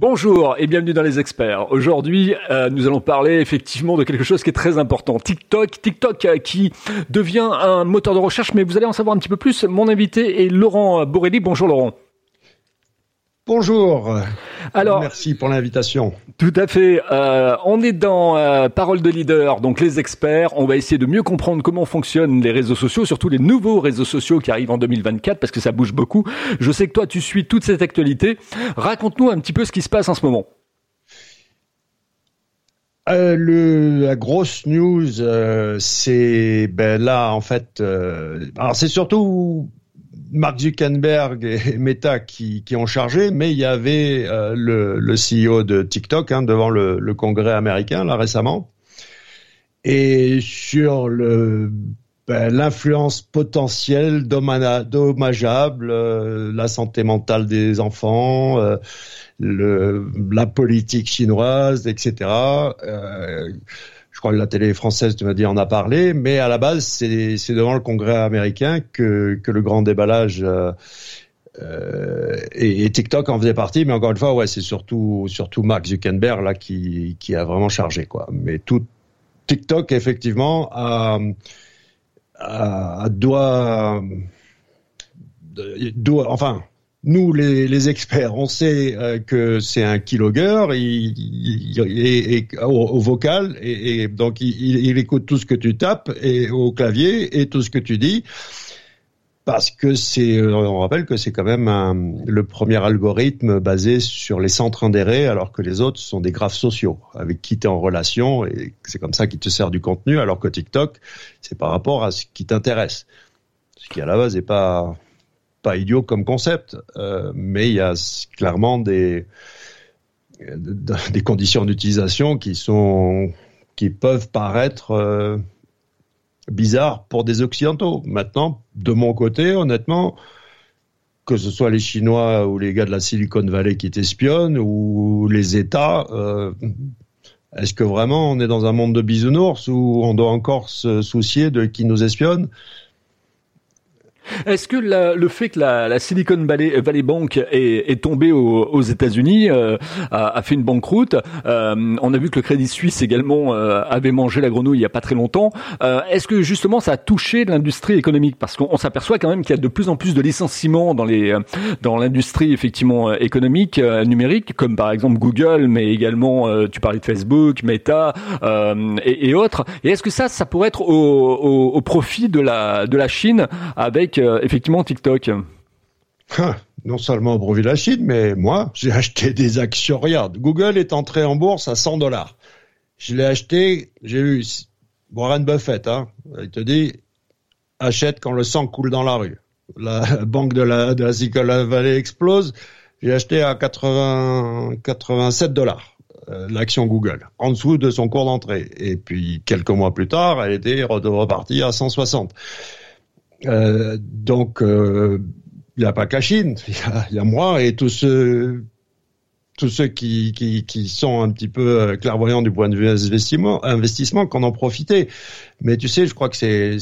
Bonjour et bienvenue dans les experts. Aujourd'hui, euh, nous allons parler effectivement de quelque chose qui est très important. TikTok, TikTok euh, qui devient un moteur de recherche, mais vous allez en savoir un petit peu plus. Mon invité est Laurent Borelli. Bonjour Laurent. Bonjour. Alors, merci pour l'invitation. Tout à fait. Euh, on est dans euh, Parole de leader, donc les experts. On va essayer de mieux comprendre comment fonctionnent les réseaux sociaux, surtout les nouveaux réseaux sociaux qui arrivent en 2024, parce que ça bouge beaucoup. Je sais que toi, tu suis toute cette actualité. Raconte-nous un petit peu ce qui se passe en ce moment. Euh, le, la grosse news, c'est ben là en fait, alors c'est surtout Mark Zuckerberg et Meta qui, ont chargé, mais il y avait euh, le, CEO de TikTok hein, devant le, Congrès américain là récemment, et sur ben, l'influence potentielle dommageable, euh, la santé mentale des enfants, euh, la politique chinoise, etc. crois que la télé française, tu m'as dit, en a parlé, mais à la base, c'est, c'est devant le Congrès américain que, que le grand déballage euh, euh, et, TikTok en faisait partie, mais encore une fois, ouais, c'est surtout surtout Mark Zuckerberg là qui qui a vraiment chargé quoi. Mais tout TikTok effectivement a, a, doit doit enfin nous, les, les, experts, on sait euh, que c'est un keylogger il, au, vocal, et, et donc il, écoute tout ce que tu tapes et au clavier et tout ce que tu dis, parce que c'est, euh, on rappelle que c'est quand même le premier algorithme basé sur les centres indérés, alors que les autres sont des graphes sociaux avec qui tu es en relation, et c'est comme ça qu'il te sert du contenu, alors que TikTok, c'est par rapport à ce qui t'intéresse, ce qui à la base n'est pas pas idiot comme concept, euh, mais il y a clairement des des conditions d'utilisation qui sont qui peuvent paraître euh, bizarres pour des occidentaux. Maintenant, de mon côté, honnêtement, que ce soit les Chinois ou les gars de la Silicon Valley qui t'espionnent ou les États, euh, est-ce que vraiment on est dans un monde de bisounours où on doit encore se soucier de qui nous espionne? Est-ce que la, le fait que la, la Silicon Valley, Valley, Bank est, est tombée aux, aux États-Unis euh, a, a, fait une banqueroute euh, On a vu que le Crédit Suisse également euh, avait mangé la grenouille il y a pas très longtemps. Euh, est-ce que justement ça a touché l'industrie économique? Parce qu'on s'aperçoit quand même qu'il y a de plus en plus de licenciements dans les dans l'industrie effectivement économique numérique, comme par exemple Google, mais également tu parlais de Facebook, Meta et, et, autres. Et est-ce que ça, ça pourrait être au, au, au profit de la de la Chine avec effectivement TikTok non seulement de la Chine, mais moi, j'ai acheté des actions. Regarde, Google est entré en bourse à 100 dollars. Je l'ai acheté, j'ai eu Warren Buffett, hein, il te dit, achète quand le sang coule dans la rue. La banque de la, de la Silicon Valley explose, j'ai acheté à 80, 87 dollars euh, l'action Google, en dessous de son cours d'entrée. Et puis, quelques mois plus tard, elle était repartie à 160. Euh, donc, euh, il n'y a pas que la Chine, il y, a, moi et tous ceux, qui, sont un petit peu euh, clairvoyants du point de vue investissement, investissement qu'on en profité. Mais tu sais, je crois que c'est,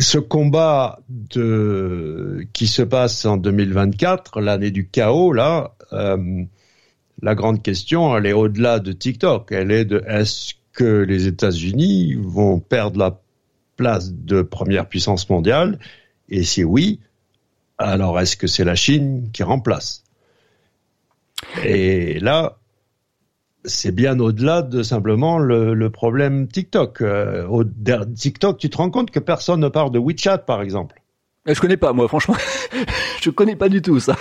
ce combat qui se passe en 2024, l'année du chaos, là, la grande question, elle est au-delà de TikTok. Elle est de est-ce que les États-Unis vont perdre la place de première puissance mondiale Et si oui, alors est-ce que c'est la Chine qui remplace? Et là, c'est bien au-delà de simplement le, problème TikTok. Euh, au, TikTok, tu te rends compte que personne ne parle de WeChat, par exemple? Je connais pas, moi, franchement. je connais pas du tout ça.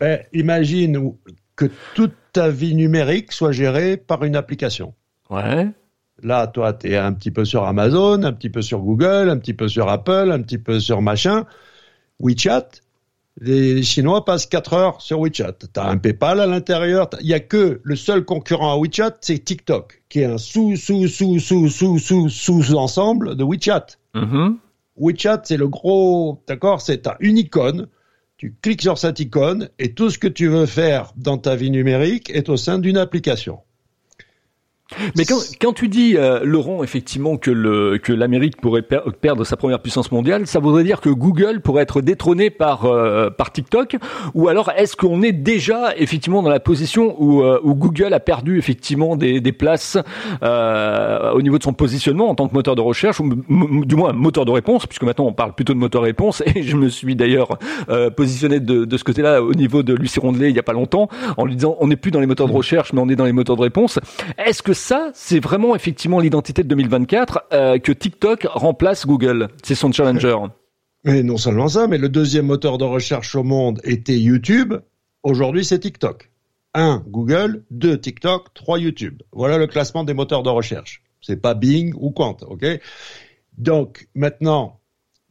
Ben, imagine que toute ta vie numérique soit gérée par une application. Ouais. Là, toi, tu es un petit peu sur Amazon, un petit peu sur Google, un petit peu sur Apple, un petit peu sur machin. WeChat, les Chinois passent 4 heures sur WeChat. Tu as un PayPal à l'intérieur. Il y a que le seul concurrent à WeChat, c'est TikTok, qui est un sous, sous, sous, sous, sous, sous, sous ensemble de WeChat. Mm-hmm. WeChat, c'est le gros, d'accord, c'est une icône. Tu cliques sur cette icône et tout ce que tu veux faire dans ta vie numérique est au sein d'une application. Mais quand, quand tu dis, euh, Laurent, effectivement, que le que l'Amérique pourrait perdre sa première puissance mondiale, ça voudrait dire que Google pourrait être détrôné par euh, par TikTok, ou alors est-ce qu'on est déjà effectivement dans la position où, euh, où Google a perdu effectivement des, des places au niveau de son positionnement en tant que moteur de recherche, ou du moins moteur de réponse, puisque maintenant on parle plutôt de moteur de réponse, et je me suis d'ailleurs positionné de, de ce côté-là au niveau de Lucie Rondelet il y a pas longtemps, en lui disant on n'est plus dans les moteurs de mmh. recherche, mais on est dans les moteurs de réponse. Est-ce que ça, c'est vraiment effectivement l'identité de 2024 euh, que TikTok remplace Google. C'est son challenger. Et non seulement ça, mais le deuxième moteur de recherche au monde était YouTube. Aujourd'hui, c'est TikTok. 1. Google, 2. TikTok, 3. YouTube. Voilà le classement des moteurs de recherche. C'est pas Bing ou Quant, ok? Donc maintenant,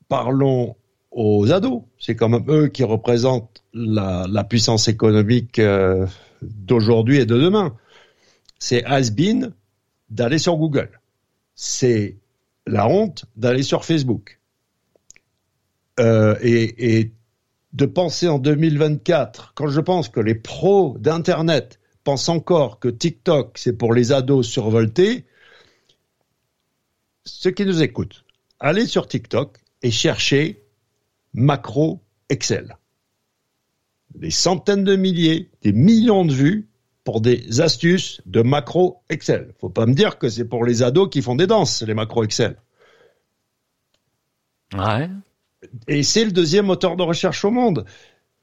parlons aux ados. C'est quand même eux qui représentent la, puissance économique euh, d'aujourd'hui et de demain c'est has-been d'aller sur Google. C'est la honte d'aller sur Facebook. Euh, et, de penser en 2024, quand je pense que les pros d'Internet pensent encore que TikTok, c'est pour les ados survoltés, ceux qui nous écoutent, allez sur TikTok et cherchez macro Excel. Des centaines de milliers, des millions de vues, pour des astuces de macro Excel. Faut pas me dire que c'est pour les ados qui font des danses, les macro Excel. Ouais. Et c'est le deuxième moteur de recherche au monde.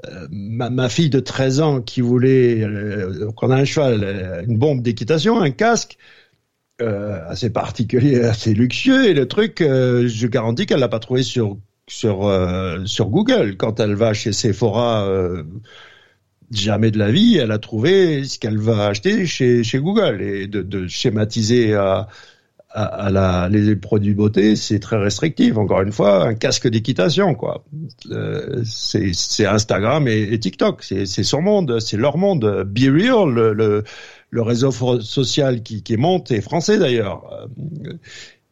Euh, ma, fille de 13 ans qui voulait euh, qu'on a un cheval, euh, une bombe d'équitation, un casque assez particulier, assez luxueux, et le truc, je garantis qu'elle l'a pas trouvé sur sur sur Google quand elle va chez Sephora jamais de la vie, elle a trouvé ce qu'elle va acheter chez, chez Google. Et de, de schématiser à, à, la, les produits beauté, c'est très restrictif. Encore une fois, un casque d'équitation, quoi. Euh, c'est Instagram et, TikTok, c'est son monde, c'est leur monde. Be Real, le, le, réseau social qui, qui monte, est français d'ailleurs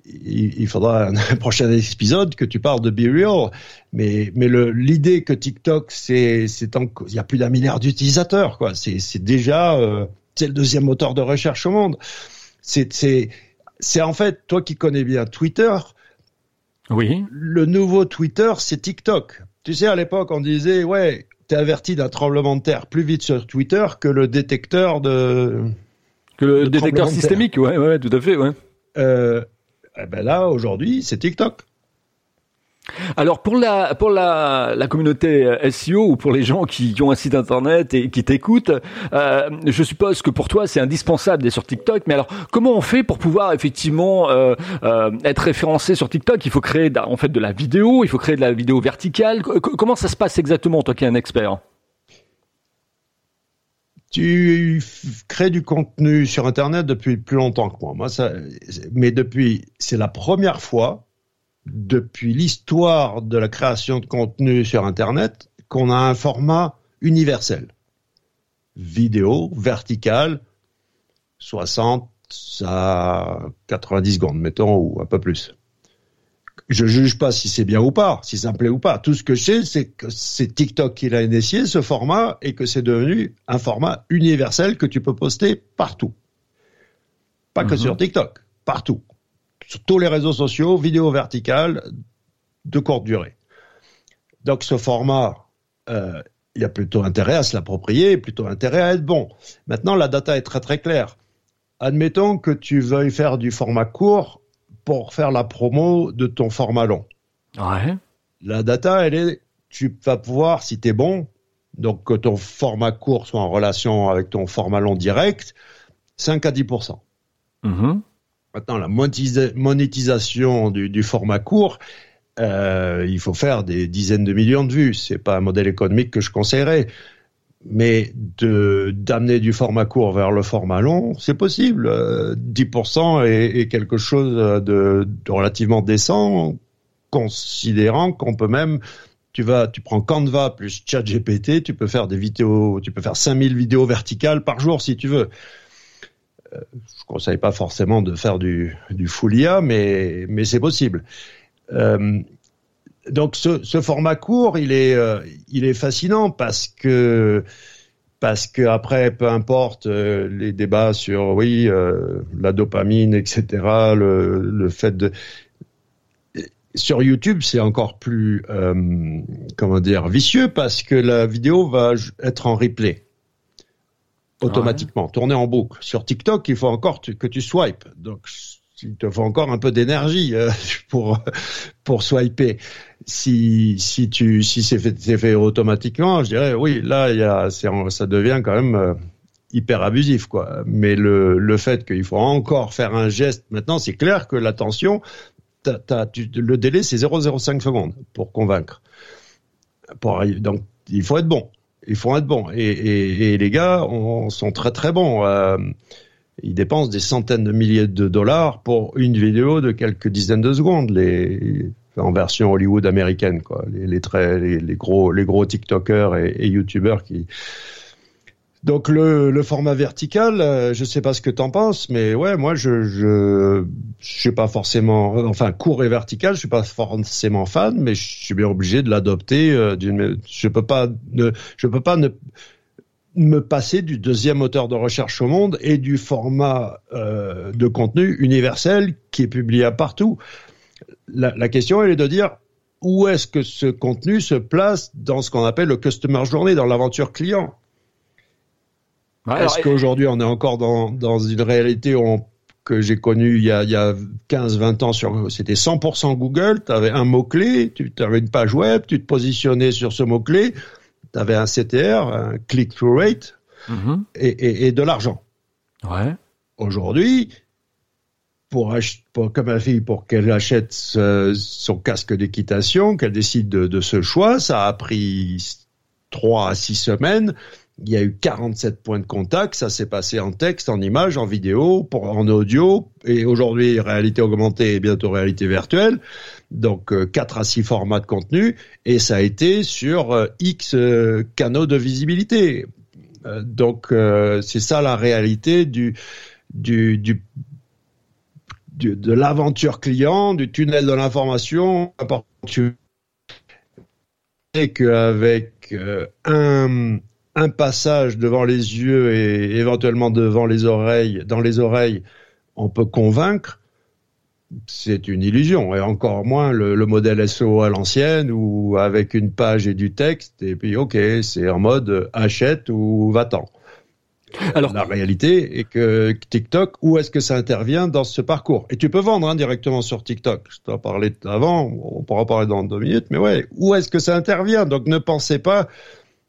il, faudra un, prochain épisode que tu parles de Be Real. Mais, mais l'idée que TikTok, c'est, c'est il y a plus d'un milliard d'utilisateurs, quoi. C'est, c'est déjà, euh, c'est le deuxième moteur de recherche au monde. C'est, c'est, c'est en fait, toi qui connais bien Twitter. Oui. Le nouveau Twitter, c'est TikTok. Tu sais, à l'époque, on disait, ouais, t'es averti d'un tremblement de terre plus vite sur Twitter que le détecteur de. Que le détecteur systémique, ouais, ouais, tout à fait, ouais. Euh, eh ben là, aujourd'hui, c'est TikTok. Alors pour la pour la, la communauté euh, SEO ou pour les gens qui, ont un site internet et qui t'écoutent, euh, je suppose que pour toi c'est indispensable d'être sur TikTok. Mais alors comment on fait pour pouvoir effectivement euh, être référencé sur TikTok? Il faut créer en fait de la vidéo, il faut créer de la vidéo verticale. comment ça se passe exactement toi qui es un expert? Tu crées du contenu sur Internet depuis plus longtemps que moi. Moi, ça, mais depuis, c'est la première fois depuis l'histoire de la création de contenu sur Internet qu'on a un format universel. Vidéo, verticale, 60 à 90 secondes, mettons, ou un peu plus je juge pas si c'est bien ou pas, si ça me plaît ou pas. Tout ce que je sais, c'est que c'est TikTok qui l'a initié, ce format, et que c'est devenu un format universel que tu peux poster partout. Pas que mhm. sur TikTok, partout. Sur tous les réseaux sociaux, vidéo verticale, de courte durée. Donc ce format, euh, il y a plutôt intérêt à se l'approprier, plutôt intérêt à être bon. Maintenant, la data est très très claire. Admettons que tu veuilles faire du format court pour faire la promo de ton format long. Ouais. La data, elle est, tu vas pouvoir, si tu es bon, donc que ton format court soit en relation avec ton format long direct, 5 à 10 mm-hmm. Maintenant, la monétisation du, format court, euh, il faut faire des dizaines de millions de vues. C'est pas un modèle économique que je conseillerais mais de d'amener du format court vers le format long, c'est possible. 10% euh, est, quelque chose de, relativement décent, considérant qu'on peut même, tu vas, tu prends Canva plus ChatGPT, tu peux faire des vidéos, tu peux faire 5000 vidéos verticales par jour si tu veux. Euh, je conseille pas forcément de faire du, du full mais, mais c'est possible. Euh, donc ce, ce, format court, il est, euh, il est fascinant parce que parce que après, peu importe euh, les débats sur oui euh, la dopamine, etc. Le, le fait de sur YouTube, c'est encore plus euh, comment dire vicieux parce que la vidéo va être en replay automatiquement, tourner en boucle. Sur TikTok, il faut encore que tu swipes. Donc il te faut encore un peu d'énergie euh, pour pour swiper. Si si tu si c'est fait, fait automatiquement, je dirais oui, là il y a ça devient quand même euh, hyper abusif quoi. Mais le le fait qu'il faut encore faire un geste maintenant, c'est clair que l'attention le délai c'est 0,05 secondes pour convaincre. Donc il faut être bon. Il faut être bon. Et, et, et les gars on, sont très très bons. Euh, ils dépensent des centaines de milliers de dollars pour une vidéo de quelques dizaines de secondes, en version Hollywood américaine. Les, très, les, gros, les gros TikTokers et, et YouTubers qui. Donc le, format vertical, euh, je sais pas ce que t'en penses, mais ouais, moi je je je suis pas forcément, enfin court et vertical, je suis pas forcément fan, mais je suis bien obligé de l'adopter. Euh, je peux pas ne, peux pas ne me passer du deuxième moteur de recherche au monde et du format euh, de contenu universel qui est publié partout. La, la question elle est de dire où est-ce que ce contenu se place dans ce qu'on appelle le customer journey, dans l'aventure client. est-ce qu'aujourd'hui on est encore dans, dans une réalité où on, que j'ai connue il y a, il y a 15-20 ans sur c'était 100% Google, tu avais un mot-clé, tu avais une page web, tu te positionnais sur ce mot-clé, tu avais un CTR, un click-through rate, mm-hmm. et, et, et, de l'argent. Ouais. Aujourd'hui, pour, pour, comme la fille, pour qu'elle achète son casque d'équitation, qu'elle décide de, de, ce choix, ça a pris trois à six semaines. Il y a eu 47 points de contact, ça s'est passé en texte, en image, en vidéo, pour, en audio, et aujourd'hui réalité augmentée et bientôt réalité virtuelle donc euh, quatre à six formats de contenu, et ça a été sur euh, X euh, canaux de visibilité. donc c'est ça la réalité de l'aventure client, du tunnel de l'information. Et qu'avec un, un passage devant les yeux et éventuellement devant les oreilles, dans les oreilles, on peut convaincre c'est une illusion, et encore moins le, modèle SEO à l'ancienne ou avec une page et du texte, et puis ok, c'est en mode achète ou va-t'en. Alors, la réalité est que TikTok, où est-ce que ça intervient dans ce parcours? Et tu peux vendre hein, directement sur TikTok. Je t'en parlais avant, on pourra parler dans deux minutes, mais ouais, où est-ce que ça intervient? Donc ne pensez pas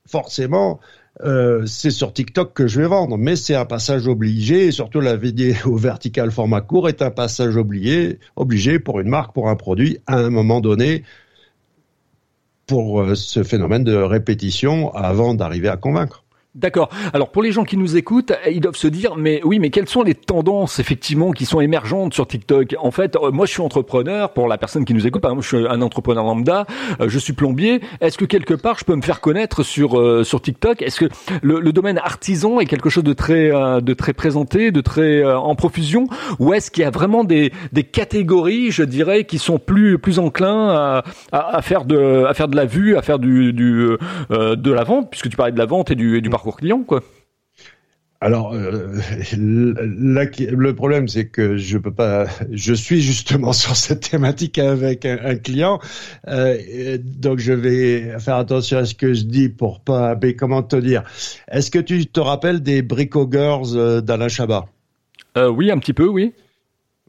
forcément euh, c'est sur TikTok que je vais vendre, mais c'est un passage obligé, et surtout la vidéo verticale format court est un passage obligé, obligé pour une marque, pour un produit, à un moment donné, pour euh, ce phénomène de répétition avant d'arriver à convaincre. D'accord. Alors pour les gens qui nous écoutent, ils doivent se dire mais oui, mais quelles sont les tendances effectivement qui sont émergentes sur TikTok? En fait, euh, moi je suis entrepreneur. Pour la personne qui nous écoute, par exemple, je suis un entrepreneur lambda, euh, je suis plombier. Est-ce que quelque part je peux me faire connaître sur euh, sur TikTok? Est-ce que le, le, domaine artisan est quelque chose de très de très présenté, de très en profusion, ou est-ce qu'il y a vraiment des des catégories, je dirais, qui sont plus plus enclins à, à, à faire de à faire de la vue, à faire du du de la vente, puisque tu parlais de la vente et du, du parcours client, quoi. Alors, euh, le problème, c'est que je peux pas. Je suis justement sur cette thématique avec un, client, euh, donc je vais faire attention à ce que je dis pour pas. Mais comment te dire? Est-ce que tu te rappelles des Brico Girls euh, d'Alain Chabat? Oui, un petit peu, oui.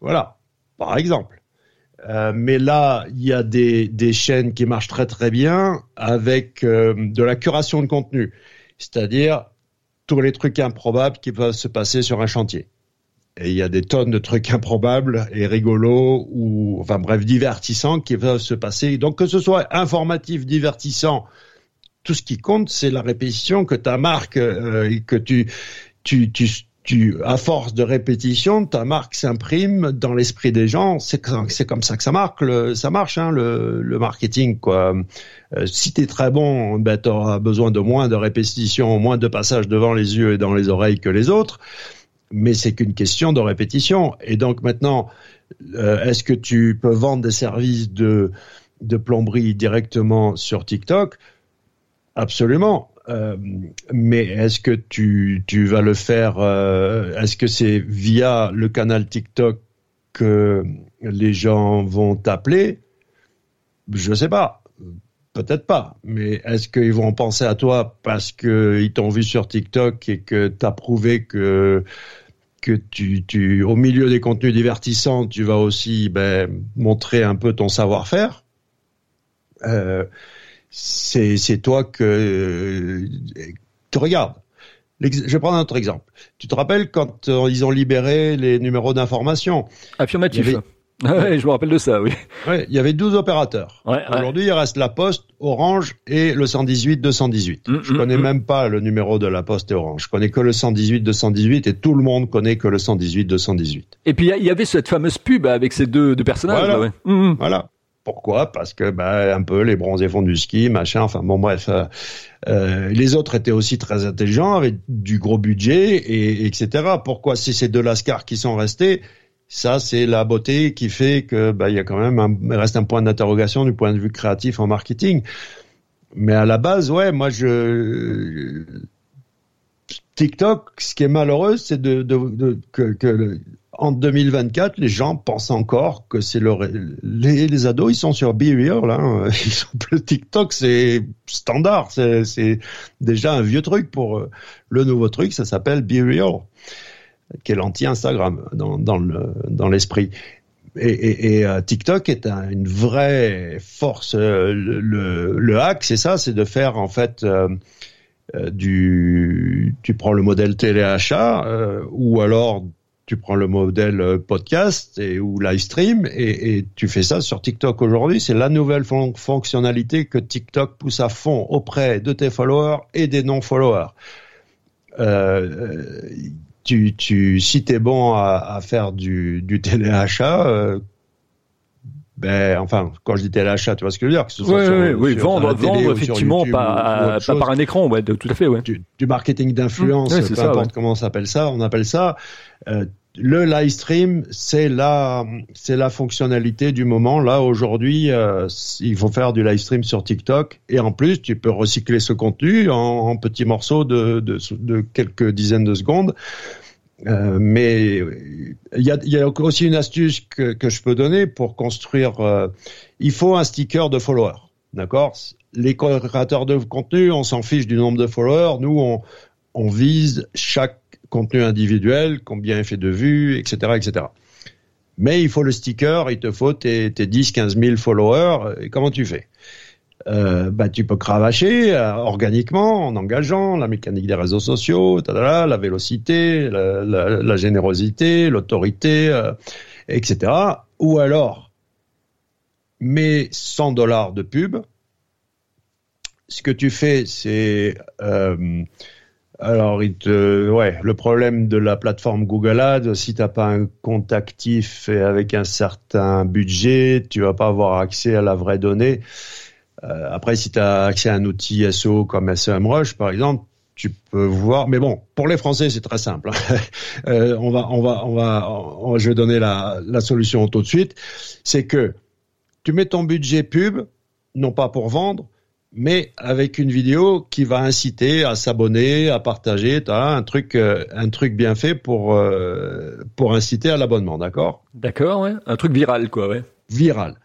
Voilà, par exemple. mais là, il y a des, des, chaînes qui marchent très très bien avec de la curation de contenu c'est-à-dire tous les trucs improbables qui peuvent se passer sur un chantier. Et il y a des tonnes de trucs improbables et rigolos ou, enfin bref, divertissants qui peuvent se passer. Donc que ce soit informatif, divertissant, tout ce qui compte, c'est la répétition que ta marque, euh, que tu, tu, tu, tu, à force de répétition, ta marque s'imprime dans l'esprit des gens. C'est comme ça que ça marque, le, ça marche, hein, le, le marketing quoi. Euh, si t'es très bon, ben t'auras besoin de moins de répétition, moins de passages devant les yeux et dans les oreilles que les autres. Mais c'est qu'une question de répétition. Et donc maintenant, euh, est-ce que tu peux vendre des services de de plomberie directement sur TikTok? Absolument Euh, mais est-ce que tu, tu vas le faire euh, Est-ce que c'est via le canal TikTok que les gens vont t'appeler? Je sais pas. Peut-être pas, mais est-ce qu'ils vont penser à toi parce qu'ils t'ont vu sur TikTok et que tu as prouvé que que tu, tu, au milieu des contenus divertissants, tu vas aussi ben, montrer un peu ton savoir-faire? Euh, c'est toi que euh, tu regardes. Je vais prendre un autre exemple. Tu te rappelles quand euh, ils ont libéré les numéros d'information? Affirmatif. Ouais, je me rappelle de ça, oui. Ouais, il y avait 12 opérateurs. Aujourd'hui, il reste la Poste, Orange et le 118 218. Mm, je mm, connais mm. même pas le numéro de la Poste et Orange. Je connais que le 118 218 et tout le monde connaît que le 118 218. Et puis il y avait cette fameuse pub avec ces deux, deux personnages. Voilà. voilà. Pourquoi? Parce que bah, un peu les bronzés font du ski, machin. Enfin bon, bref. Euh, euh, les autres étaient aussi très intelligents, avec du gros budget et etc. Pourquoi? Si c'est deux lascars qui sont restés ça, c'est la beauté qui fait que bah, il y a quand même un, reste un point d'interrogation du point de vue créatif en marketing. Mais à la base, ouais, moi je TikTok, ce qui est malheureux, c'est de, de, que, que en 2024, les gens pensent encore que c'est le les, ados, ils sont sur Be Real. Ils sont plus TikTok, c'est standard, c'est déjà un vieux truc pour euh, le nouveau truc, ça s'appelle Be Real qui est l'anti-Instagram dans, dans, le, l'esprit. Et, et, et euh, TikTok est une vraie force. Euh, le, le, hack, c'est ça, c'est de faire en fait du. Tu prends le modèle téléachat ou alors tu prends le modèle podcast et, ou live stream et, tu fais ça sur TikTok aujourd'hui. C'est la nouvelle fonctionnalité que TikTok pousse à fond auprès de tes followers et des non-followers. Euh, tu, tu, si t'es bon à, faire du, du téléachat, euh, ben, enfin, quand je dis téléachat, tu vois ce que je veux dire que ce soit oui, oui, vendre, vendre effectivement, pas, pas par un écran, ouais, tout à fait, ouais. Du, du marketing d'influence, peu importe comment on s'appelle ça, on appelle ça. Euh, le live stream, c'est la, c'est la fonctionnalité du moment. Là, aujourd'hui, euh, il faut faire du live stream sur TikTok. Et en plus, tu peux recycler ce contenu en, en petits morceaux de, de, de, quelques dizaines de secondes. Euh, mais il y a, y a, aussi une astuce que, que, je peux donner pour construire. Euh, il faut un sticker de follower, d'accord? Les créateurs de contenu, on s'en fiche du nombre de followers. Nous, on, on vise chaque contenu individuel, combien il fait de vues, etc., etc. Mais il faut le sticker, il te faut tes, tes 10, 15 000 followers. Et comment tu fais? Euh, bah, tu peux cravacher euh, organiquement en engageant la mécanique des réseaux sociaux, la vélocité, la, générosité, l'autorité, euh, etc. Ou alors, mets 100 dollars de pub. Ce que tu fais, c'est alors, ouais, le problème de la plateforme Google Ads, si t'as pas un compte actif et avec un certain budget, tu vas pas avoir accès à la vraie donnée. Euh, après, si tu as accès à un outil SEO comme SEMrush, par exemple, tu peux voir. Mais bon, pour les Français, c'est très simple. Hein. euh, on va, on va, on va, je vais donner la, la solution tout de suite. C'est que tu mets ton budget pub, non pas pour vendre, mais avec une vidéo qui va inciter à s'abonner, à partager, as un truc, euh, un truc bien fait pour euh, pour inciter à l'abonnement, d'accord? D'accord, ouais, un truc viral, quoi, ouais. Viral.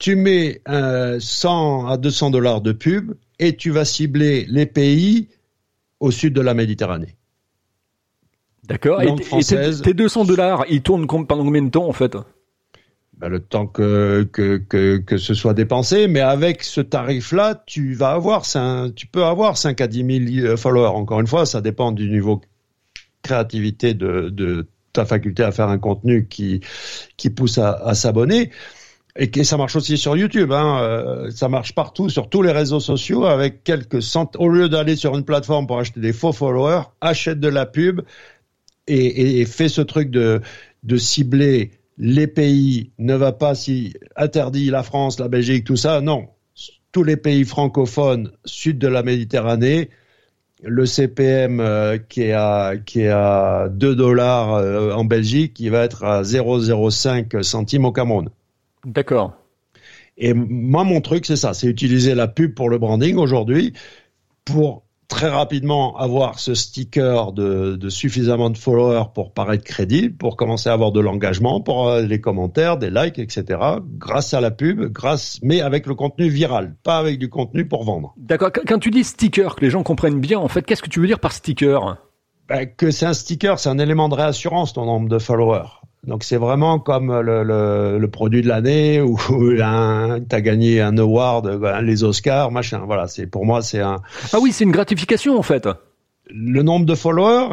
Tu mets un 100 à 200 dollars de pub et tu vas cibler les pays au sud de la Méditerranée. D'accord. Et, et tes 200 dollars, ils tournent pendant combien de temps en fait? Ben, le temps que, que, que, que, ce soit dépensé, mais avec ce tarif-là, tu vas avoir, tu peux avoir 5 à 10 000 euh, followers. Encore une fois, ça dépend du niveau créativité de, de ta faculté à faire un contenu qui, qui pousse à, à s'abonner. Et ça marche aussi sur YouTube, hein, euh, ça marche partout, sur tous les réseaux sociaux, avec quelques centaines. Au lieu d'aller sur une plateforme pour acheter des faux followers, achète de la pub et, et, et fais ce truc de, de cibler les pays ne va pas si interdit la France, la Belgique, tout ça. Non, tous les pays francophones sud de la Méditerranée, le CPM euh, qui est à qui est à 2 dollars euh, en Belgique, il va être à 0,05 centimes au Cameroun. D'accord. Et moi mon truc c'est ça, c'est utiliser la pub pour le branding aujourd'hui. pour très rapidement avoir ce sticker de, de, suffisamment de followers pour paraître crédible, pour commencer à avoir de l'engagement, pour avoir les commentaires, des likes, etc. Grâce à la pub, grâce, mais avec le contenu viral, pas avec du contenu pour vendre. D'accord. Quand tu dis sticker, que les gens comprennent bien, en fait, qu'est-ce que tu veux dire par sticker? Ben, Que c'est un sticker, c'est un élément de réassurance ton nombre de followers. Donc c'est vraiment comme le, le, le produit de l'année ou tu as gagné un award, ben, les Oscars, machin. Voilà, c'est pour moi c'est un. Ah oui, c'est une gratification en fait. Le nombre de followers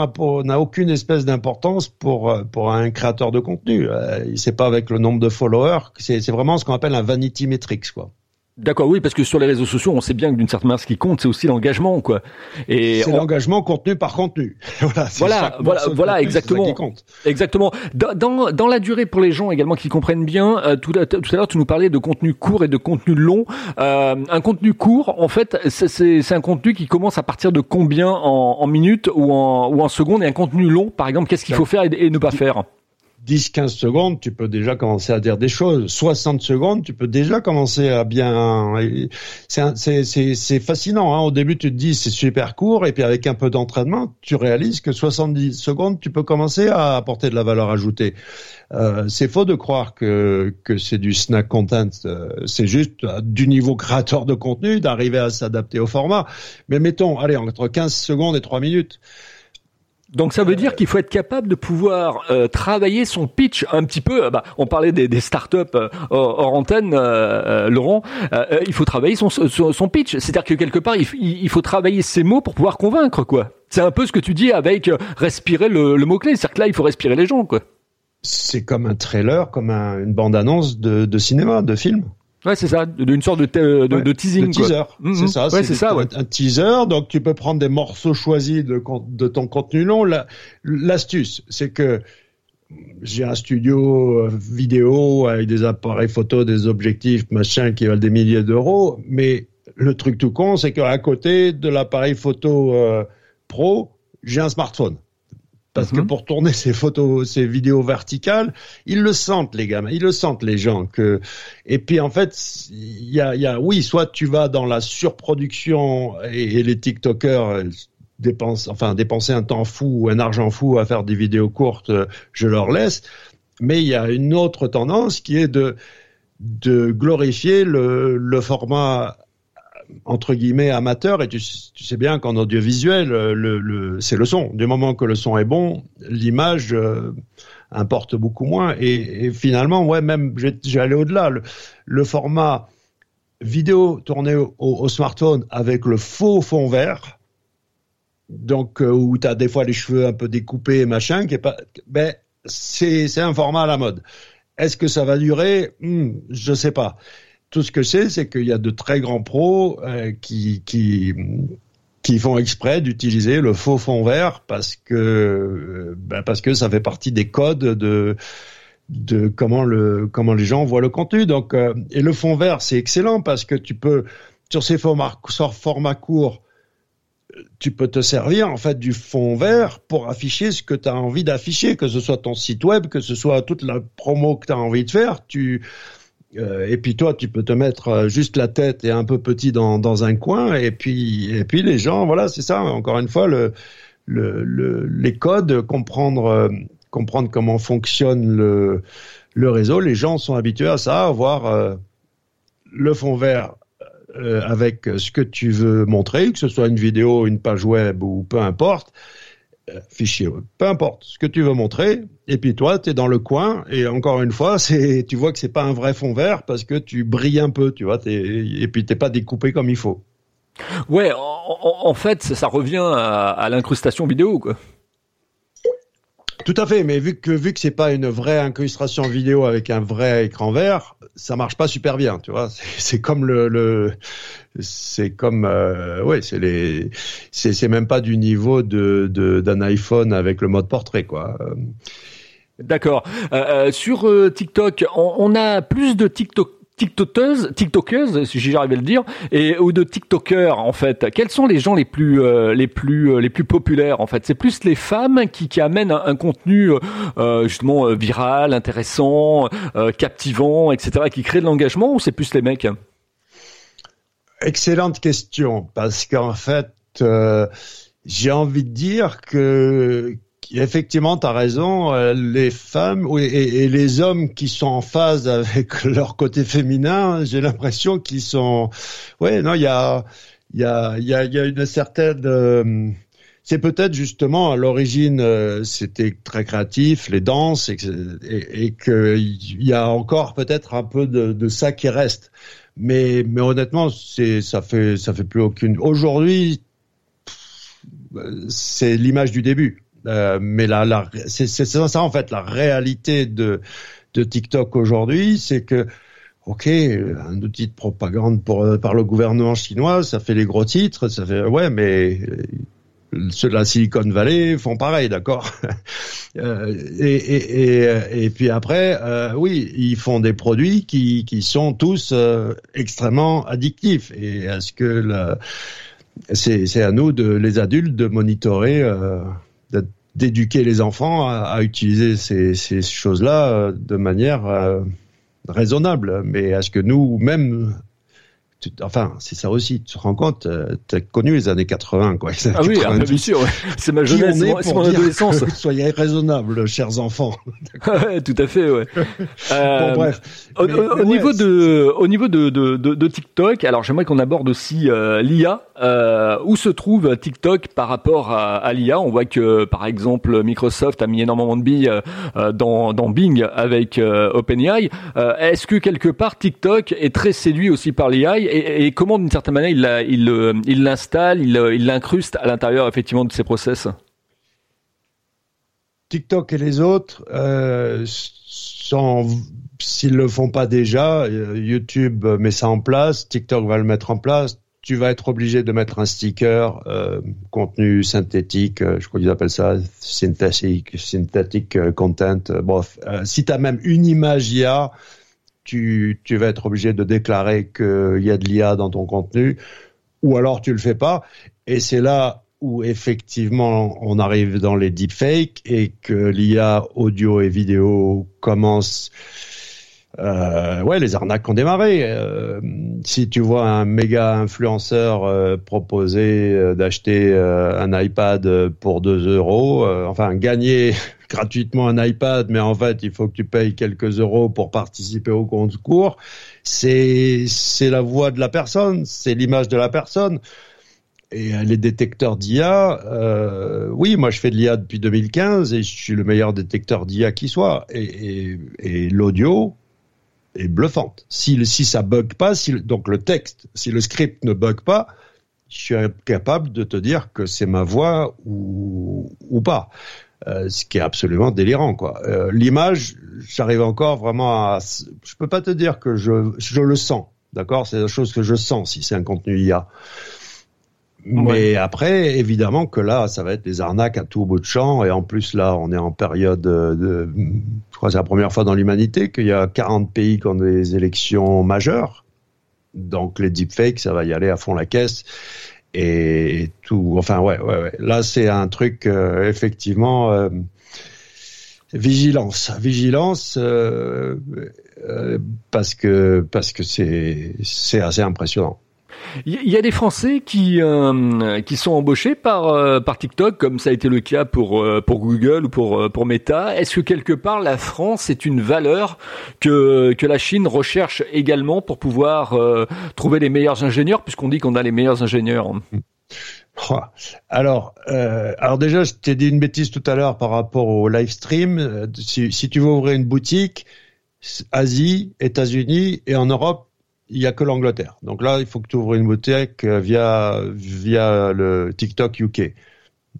n'a aucune espèce d'importance pour pour un créateur de contenu. Euh, c'est pas avec le nombre de followers, c'est vraiment ce qu'on appelle un vanity metrics quoi. D'accord, oui, parce que sur les réseaux sociaux, on sait bien que d'une certaine manière, ce qui compte, c'est aussi l'engagement, quoi. Et c'est l'engagement contenu par contenu. voilà, voilà, voilà, voilà exactement. Exactement. Dans, dans, la durée pour les gens également qui comprennent bien, euh, tout, tout, à l'heure, tu nous parlais de contenu court et de contenu long. Euh, un contenu court, en fait, c'est un contenu qui commence à partir de combien en, en minutes ou en, ou en secondes, et un contenu long, par exemple, qu'est-ce qu'il faut faire et ne pas faire? 10-15 secondes, tu peux déjà commencer à dire des choses. 60 secondes, tu peux déjà commencer à bien... C'est fascinant. Hein. Au début, tu te dis c'est super court, et puis avec un peu d'entraînement, tu réalises que 70 secondes, tu peux commencer à apporter de la valeur ajoutée. Euh, c'est faux de croire que, que c'est du snack content. Euh, c'est juste euh, du niveau créateur de contenu, d'arriver à s'adapter au format. Mais mettons, allez, entre 15 secondes et 3 minutes. Donc ça veut dire qu'il faut être capable de pouvoir euh, travailler son pitch un petit peu. Euh, bah, on parlait des, des startups euh, hors antenne, Laurent. il faut travailler son, son, pitch. C'est-à-dire que quelque part, il, il, faut travailler ses mots pour pouvoir convaincre, quoi. C'est un peu ce que tu dis avec respirer le, le mot clé. C'est-à-dire que là, il faut respirer les gens, quoi. C'est comme un trailer, comme une bande-annonce de, de cinéma, de film. Ouais, c'est ça, d'une sorte de, de, de, teasing. teaser, mm-hmm. c'est ça. Ouais, c'est ça. Ouais. Un teaser, donc tu peux prendre des morceaux choisis de, de ton contenu long. L'astuce, c'est que j'ai un studio euh, vidéo avec des appareils photo, des objectifs, machin, qui valent des milliers d'euros, mais le truc tout con, c'est qu'à côté de l'appareil photo euh, pro, j'ai un smartphone. Parce que mhm. pour tourner ces photos, ces vidéos verticales, ils le sentent les gamins, ils le sentent les gens que. Et puis en fait, il y a, y a, oui, soit tu vas dans la surproduction et, les TikTokers euh, dépensent, enfin dépenser un temps fou ou un argent fou à faire des vidéos courtes, je leur laisse. Mais il y a une autre tendance qui est de de glorifier le, le format entre guillemets amateur et tu, sais bien qu'en audiovisuel le, c'est le son. Du moment que le son est bon l'image euh, importe beaucoup moins. Et, finalement ouais même j'ai allé au-delà. Le, format vidéo tourné au, smartphone avec le faux fond vert donc euh, où tu as des fois les cheveux un peu découpés machin qui est pas ben c'est c'est un format à la mode. Est-ce que ça va durer? Hmm, je sais pas tout ce que c'est, c'est qu'il y a de très grands pros euh, qui, qui, qui font exprès d'utiliser le faux fond vert parce que, euh, ben parce que ça fait partie des codes de de comment le comment les gens voient le contenu. Donc euh, et le fond vert c'est excellent parce que tu peux sur ces formats sur format court tu peux te servir en fait du fond vert pour afficher ce que tu as envie d'afficher, que ce soit ton site web, que ce soit toute la promo que tu as envie de faire. Tu euh, et puis toi, tu peux te mettre euh, juste la tête et un peu petit dans, dans un coin, et puis et puis les gens, voilà, c'est ça. Encore une fois, le, le, le les codes, comprendre euh, comprendre comment fonctionne le le réseau. Les gens sont habitués à ça, à voir le fond vert avec ce que tu veux montrer, que ce soit une vidéo, une page web ou peu importe. Euh, fichier, peu importe ce que tu veux montrer. Et puis toi, tu dans le coin et encore une fois, c'est tu vois que c'est pas un vrai fond vert parce que tu brilles un peu, tu vois, et puis t'es pas découpé comme il faut. Ouais, en, fait, ça, revient à, à l'incrustation vidéo, quoi. Tout à fait, mais vu que vu que c'est pas une vraie incrustation vidéo avec un vrai écran vert, ça marche pas super bien, tu vois. C'est comme le, le c'est comme euh, ouais, c'est les c'est c'est même pas du niveau de d'un iPhone avec le mode portrait quoi. D'accord. Euh, euh sur euh, TikTok, on, on, a plus de TikTok TikTokeuses, TikTokeuses, si j'arrive à le dire, et ou de TikTokers en fait. Quels sont les gens les plus euh, les plus euh, les plus populaires en fait? C'est plus les femmes qui, amènent un, contenu euh, justement viral, intéressant, captivant, etc., qui créent de l'engagement, ou c'est plus les mecs? Excellente question parce qu'en fait j'ai envie de dire que effectivement, tu as raison, euh, les femmes et, les hommes qui sont en phase avec leur côté féminin, j'ai l'impression qu'ils sont... Ouais, non, il y a, y, a, y, a, y a une certaine... Euh, c'est peut-être justement à l'origine, euh, c'était très créatif, les danses, et, et, et qu'il y a encore peut-être un peu de, de, ça qui reste. Mais, mais honnêtement, c'est ça fait ça fait plus aucune. Aujourd'hui, c'est l'image du début. Euh, mais la c'est ça en fait la réalité de de TikTok aujourd'hui, c'est que ok, un outil de propagande par le gouvernement chinois, ça fait les gros titres, ça fait ouais, mais euh, ceux de la Silicon Valley font pareil, d'accord? Euh, et, et, puis après, oui, ils font des produits qui, qui sont tous extrêmement addictifs. Et est-ce que c'est à nous, de, les adultes, de monitorer d'éduquer les enfants à, utiliser ces, choses-là euh, de manière euh, raisonnable. Mais est-ce que nous, même enfin, c'est ça aussi. Tu te rends compte, euh, tu as connu les années 80, quoi. ah oui, ah, bien sûr. C'est ma jeunesse, c'est mon, adolescence. soyez raisonnables, chers enfants. tout à fait, ouais. euh, bon, bref. Au, niveau de, au niveau de, de, de, de TikTok, alors j'aimerais qu'on aborde aussi euh, l'IA. Euh, où se trouve TikTok par rapport à, à l'IA On voit que, par exemple, Microsoft a mis énormément de billes euh, dans, dans Bing avec OpenAI. Est-ce que quelque part TikTok est très séduit aussi par l'IA et, comment, d'une certaine manière, il, l'installe, il, il l'incruste à l'intérieur effectivement de ses process TikTok et les autres, euh, s'ils le font pas déjà, euh, YouTube met ça en place, TikTok va le mettre en place. Tu vas être obligé de mettre un sticker euh, contenu synthétique, euh, je crois qu'ils appellent ça synthetic euh, content. Bref, si tu as même une image IA, tu, tu vas être obligé de déclarer qu'il y a de l'IA dans ton contenu, ou alors tu le fais pas. Et c'est là où effectivement on arrive dans les deepfakes et que l'IA audio et vidéo commence. Euh, ouais, les arnaques ont démarré. Euh, si tu vois un méga influenceur euh, proposer d'acheter un iPad pour 2 euros, enfin gagner gratuitement un iPad, mais en fait, il faut que tu payes quelques euros pour participer au concours. C'est c'est la voix de la personne, c'est l'image de la personne. Et les détecteurs d'IA, euh, oui, moi je fais de l'IA depuis 2015 et je suis le meilleur détecteur d'IA qui soit. Et l'audio est bluffante. Si, si ça bug pas, si, donc le texte, si le script ne bug pas, je suis capable de te dire que c'est ma voix ou, ou pas. Euh, ce qui est absolument délirant quoi. Euh, L'image, j'arrive encore vraiment à, je peux pas te dire que je, je le sens, d'accord, c'est la chose que je sens si c'est un contenu IA. Mais après, évidemment que là, ça va être des arnaques à tout bout de champ. Et en plus, là, on est en période de... Je crois que c'est la première fois dans l'humanité qu'il y a 40 pays qui ont des élections majeures. Donc les deepfakes, ça va y aller à fond la caisse et tout. Enfin, ouais, ouais, ouais. Là, c'est un truc euh, effectivement euh, vigilance, vigilance, euh, euh, parce que parce que c'est c'est assez impressionnant. Il y a des Français qui euh, qui sont embauchés par euh, par TikTok, comme ça a été le cas pour euh, pour Google ou pour pour Meta. Est-ce que quelque part la France est une valeur que que la Chine recherche également pour pouvoir trouver les meilleurs ingénieurs, puisqu'on dit qu'on a les meilleurs ingénieurs. Oh. Alors, alors déjà, je t'ai dit une bêtise tout à l'heure par rapport au live stream. Si, si tu veux ouvrir une boutique, Asie, États-Unis et en Europe, il y a que l'Angleterre. Donc là, il faut que tu ouvres une boutique euh, via via le TikTok UK.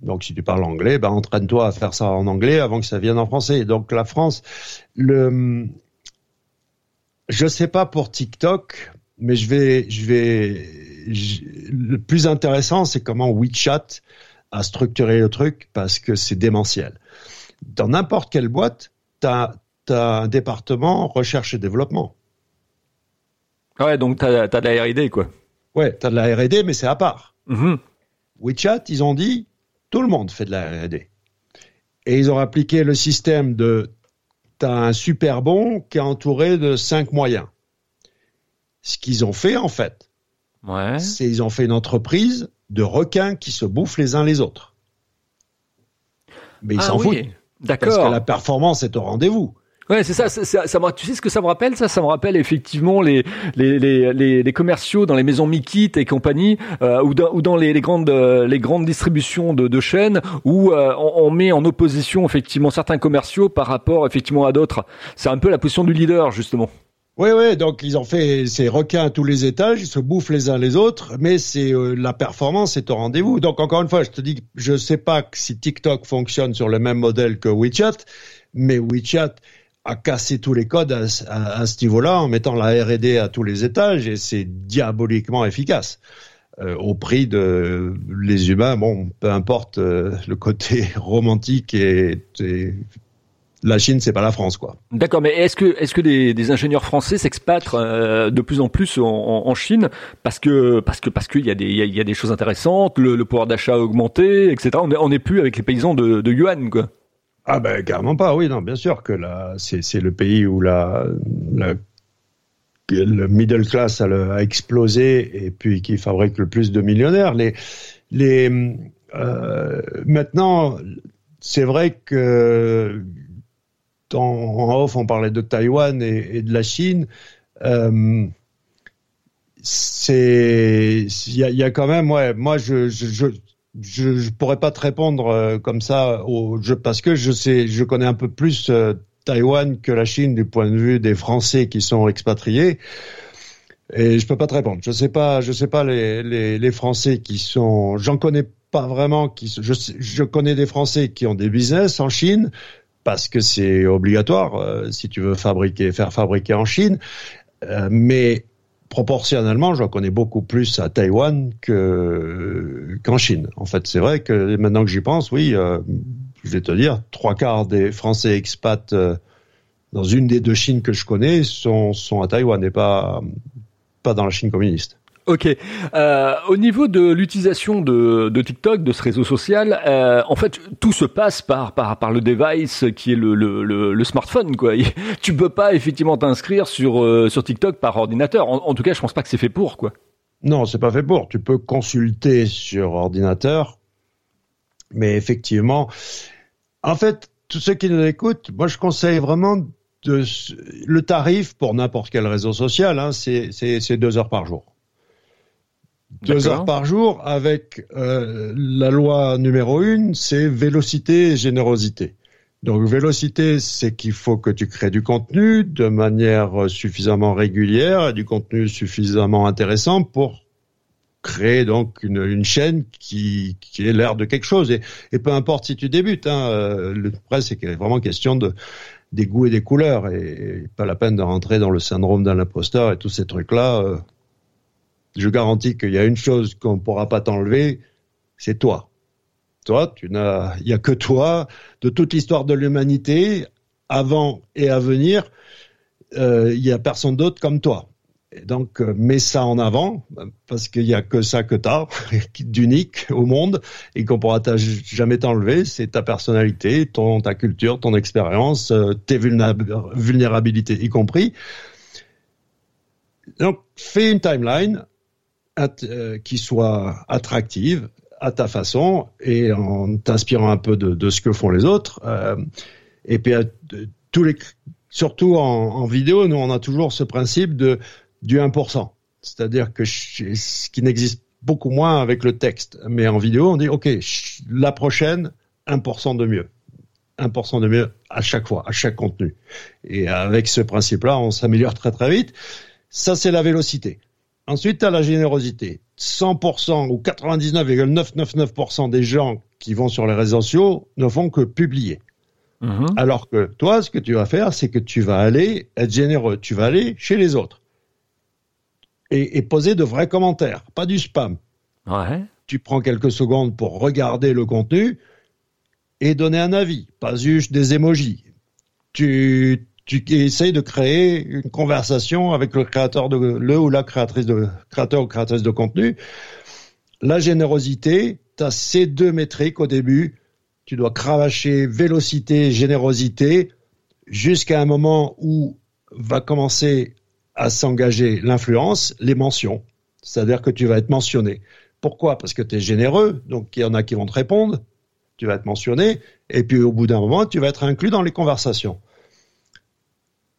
Donc si tu parles anglais, ben entraîne-toi à faire ça en anglais avant que ça vienne en français. Donc la France, le je sais pas pour TikTok, mais je vais je vais le plus intéressant c'est comment WeChat a structuré le truc parce que c'est démentiel. Dans n'importe quelle boîte, tu as, as un département recherche et développement. Ouais, donc t'as as de la R&D quoi. Ouais, t'as de la R&D, mais c'est à part. Mm-hmm. WeChat, ils ont dit, tout le monde fait de la R&D. Et ils ont appliqué le système de, t'as un super bon qui est entouré de cinq moyens. Ce qu'ils ont fait en fait, ouais. c'est ils ont fait une entreprise de requins qui se bouffent les uns les autres. Mais ils ah s'en foutent. D'accord. Parce que la performance est au rendez-vous. Ouais, c'est ça, ça, ça, Tu sais ce que ça me rappelle Ça, ça me rappelle effectivement les les, les, les, commerciaux dans les maisons Mikit et compagnie, euh, ou dans, ou dans les, les grandes les grandes distributions de, de chaînes où euh, on, met en opposition effectivement certains commerciaux par rapport effectivement à d'autres. C'est un peu la position du leader justement. Oui, oui, donc ils ont fait ces requins à tous les étages, ils se bouffent les uns les autres, mais c'est euh, la performance est au rendez-vous. Donc encore une fois, je te dis, je sais pas si TikTok fonctionne sur le même modèle que WeChat, mais WeChat a cassé tous les codes à, ce niveau-là en mettant la R&D à tous les étages et c'est diaboliquement efficace. Euh, au prix de les humains, bon, peu importe euh, le côté romantique et, la Chine, c'est pas la France, quoi. D'accord, mais est-ce que est-ce que des, ingénieurs français s'expatrent euh, de plus en plus en, Chine parce que parce que parce qu'il y a des il y, des choses intéressantes, le, pouvoir d'achat a augmenté, etc. On n'est plus avec les paysans de, de yuan, quoi. Ah ben carrément pas, oui, non, bien sûr que là, c'est le pays où la, la le middle class a, explosé et puis qui fabrique le plus de millionnaires. Les les euh, maintenant, c'est vrai que en, off, on parlait de Taïwan et, de la Chine. Euh, c'est il y a, quand même ouais moi je pourrais pas te répondre euh, comme ça je, parce que je sais je connais un peu plus euh, Taïwan que la Chine du point de vue des Français qui sont expatriés et je peux pas te répondre je sais pas je sais pas les Français qui sont j'en connais pas vraiment je je connais des Français qui ont des business en Chine parce que c'est obligatoire euh, si tu veux fabriquer, faire fabriquer en Chine. Mais proportionnellement, je connais beaucoup plus à Taïwan que qu'en Chine. En fait, c'est vrai que maintenant que j'y pense, oui, euh, je vais te dire, trois quarts des Français expats dans une des deux Chines que je connais sont sont à Taïwan et pas pas dans la Chine communiste. Ok. Euh, au niveau de l'utilisation de, TikTok, de ce réseau social, euh, en fait, tout se passe par par, le device qui est le, smartphone. Quoi. Tu peux pas effectivement t'inscrire sur euh, TikTok par ordinateur. En, tout cas, je pense pas que c'est fait pour. quoi. Non, c'est pas fait pour. Tu peux consulter sur ordinateur, mais effectivement, en fait, tous ceux qui nous écoutent, moi, je conseille vraiment de le tarif pour n'importe quel réseau social, hein, c'est deux heures par jour deux heures par jour avec euh, la loi numéro une, c'est vélocité et générosité. Donc vélocité, c'est qu'il faut que tu crées du contenu de manière suffisamment régulière, du contenu suffisamment intéressant pour créer donc une, une chaîne qui, qui est l'air de quelque chose. Et, et, peu importe si tu débutes, hein, euh, le près c'est vraiment question de des goûts et des couleurs et, pas la peine de rentrer dans le syndrome d'un imposteur et tous ces trucs là. Euh, je garantis qu'il y a une chose qu'on ne pourra pas t'enlever, c'est toi. Toi, tu n'as, il y a que toi de toute l'histoire de l'humanité, avant et à venir, euh, il y a personne d'autre comme toi. Donc, euh, mets ça en avant, parce qu'il y a que ça que tu as, d'unique au monde, et qu'on pourra jamais t'enlever, c'est ta personnalité, ton, ta culture, ton expérience, euh, tes vulnérabilités y compris. Donc, fais une timeline qui soit attractive à ta façon et en t'inspirant un peu de, ce que font les autres. Euh, et puis tous les, surtout en, vidéo, nous on a toujours ce principe de du 1%, c'est-à-dire que ce qui n'existe beaucoup moins avec le texte, mais en vidéo on dit ok la prochaine 1% de mieux. 1% de mieux à chaque fois, à chaque contenu. Et avec ce principe-là, on s'améliore très très vite. Ça, c'est la vélocité. Ensuite, tu as la générosité. 100% ou 99,999% des gens qui vont sur les réseaux sociaux ne font que publier. Mhm. Alors que toi, ce que tu vas faire, c'est que tu vas aller être généreux. Tu vas aller chez les autres et, poser de vrais commentaires, pas du spam. Ouais. Tu prends quelques secondes pour regarder le contenu et donner un avis, pas juste des emojis. Tu tu essayes de créer une conversation avec le créateur de le ou la créatrice de créateur ou créatrice de contenu. La générosité, tu as ces deux métriques au début. Tu dois cravacher vélocité, générosité, jusqu'à un moment où va commencer à s'engager l'influence, les mentions. C'est-à-dire que tu vas être mentionné. Pourquoi? Parce que tu es généreux, donc il y en a qui vont te répondre, tu vas être mentionné, et puis au bout d'un moment, tu vas être inclus dans les conversations.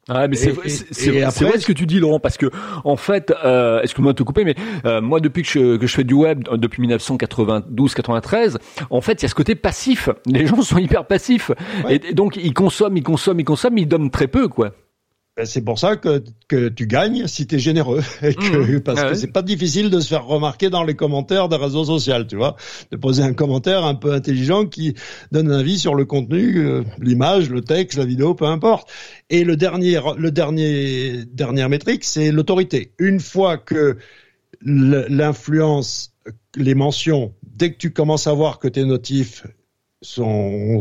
Ah, mais c'est vrai, ce que tu dis, Laurent, parce que en fait, euh, excuse-moi de te couper, mais euh, moi depuis que je, que je fais du web depuis 1992-93, en fait, il y a ce côté passif. Les gens sont hyper passifs, et, donc ils consomment, ils consomment, ils consomment, ils donnent très peu, quoi. Ben, c'est pour ça que, que tu gagnes si tu es généreux. Et que, mmh. Parce que c'est pas difficile de se faire remarquer dans les commentaires des réseaux sociaux, tu vois. De poser un commentaire un peu intelligent qui donne un avis sur le contenu, euh, l'image, le texte, la vidéo, peu importe. Et le dernier, le dernier, dernière métrique, c'est l'autorité. Une fois que l'influence, les mentions, dès que tu commences à voir que tes notifs sont,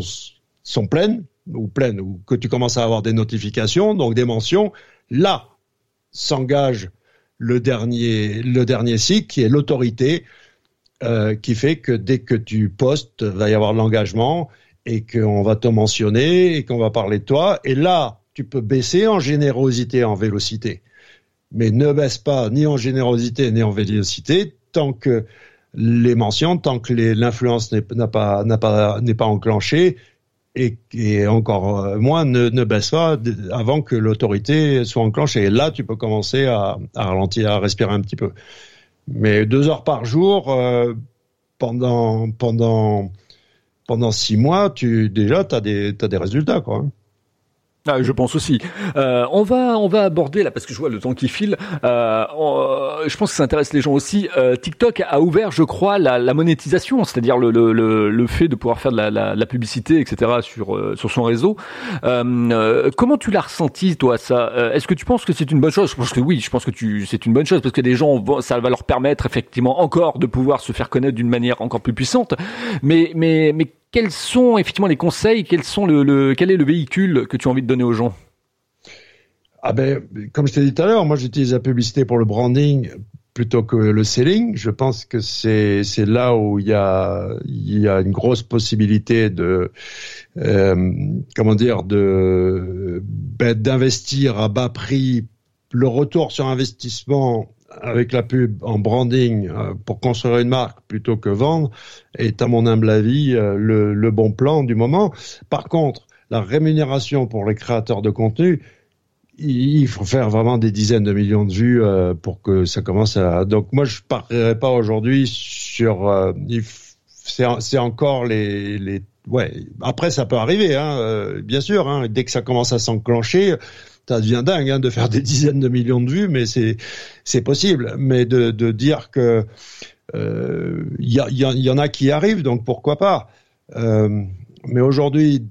sont pleines, ou pleine, ou que tu commences à avoir des notifications, donc des mentions, là s'engage le dernier, le dernier cycle qui est l'autorité, euh, qui fait que dès que tu postes, va y avoir l'engagement et qu'on va te mentionner et qu'on va parler de toi. Et là, tu peux baisser en générosité, en vélocité. Mais ne baisse pas ni en générosité ni en vélocité tant que les mentions, tant que l'influence n'est pas, pas, pas enclenchée et, encore euh, moins ne, ne, baisse pas avant que l'autorité soit enclenchée. Et là, tu peux commencer à, ralentir, à respirer un petit peu. Mais deux heures par jour euh, pendant pendant pendant six mois, tu déjà des t'as des résultats quoi. Ah, je pense aussi. Euh, on va on va aborder là parce que je vois le temps qui file. Euh, je pense que ça intéresse les gens aussi. Euh, TikTok a ouvert, je crois, la, la monétisation, c'est-à-dire le, le, le, le, fait de pouvoir faire de la, la, la publicité, etc. sur euh, sur son réseau. Euh, comment tu l'as ressenti toi ça? Est-ce que tu penses que c'est une bonne chose? Je pense que oui. Je pense que tu c'est une bonne chose parce que les gens ça va leur permettre effectivement encore de pouvoir se faire connaître d'une manière encore plus puissante. Mais mais mais quels sont effectivement les conseils Quel est le véhicule que tu as envie de donner aux gens? Ah ben, comme je t'ai dit tout à l'heure, moi j'utilise la publicité pour le branding plutôt que le selling. Je pense que c'est là où il y a il y a une grosse possibilité de euh, comment dire de ben, d'investir à bas prix. Le retour sur investissement avec la pub en branding euh, pour construire une marque plutôt que vendre est à mon humble avis euh, le, bon plan du moment. Par contre, la rémunération pour les créateurs de contenu, il faut faire vraiment des dizaines de millions de vues euh, pour que ça commence à. Donc moi, je parierais pas aujourd'hui sur. c'est encore les, les. Ouais. Après, ça peut arriver, hein, bien sûr. Hein, dès que ça commence à s'enclencher ça devient dingue hein, de faire des dizaines de millions de vues, mais c'est c'est possible. Mais de, de dire que il euh, y, y, en a qui arrivent, donc pourquoi pas. Euh, mais aujourd'hui,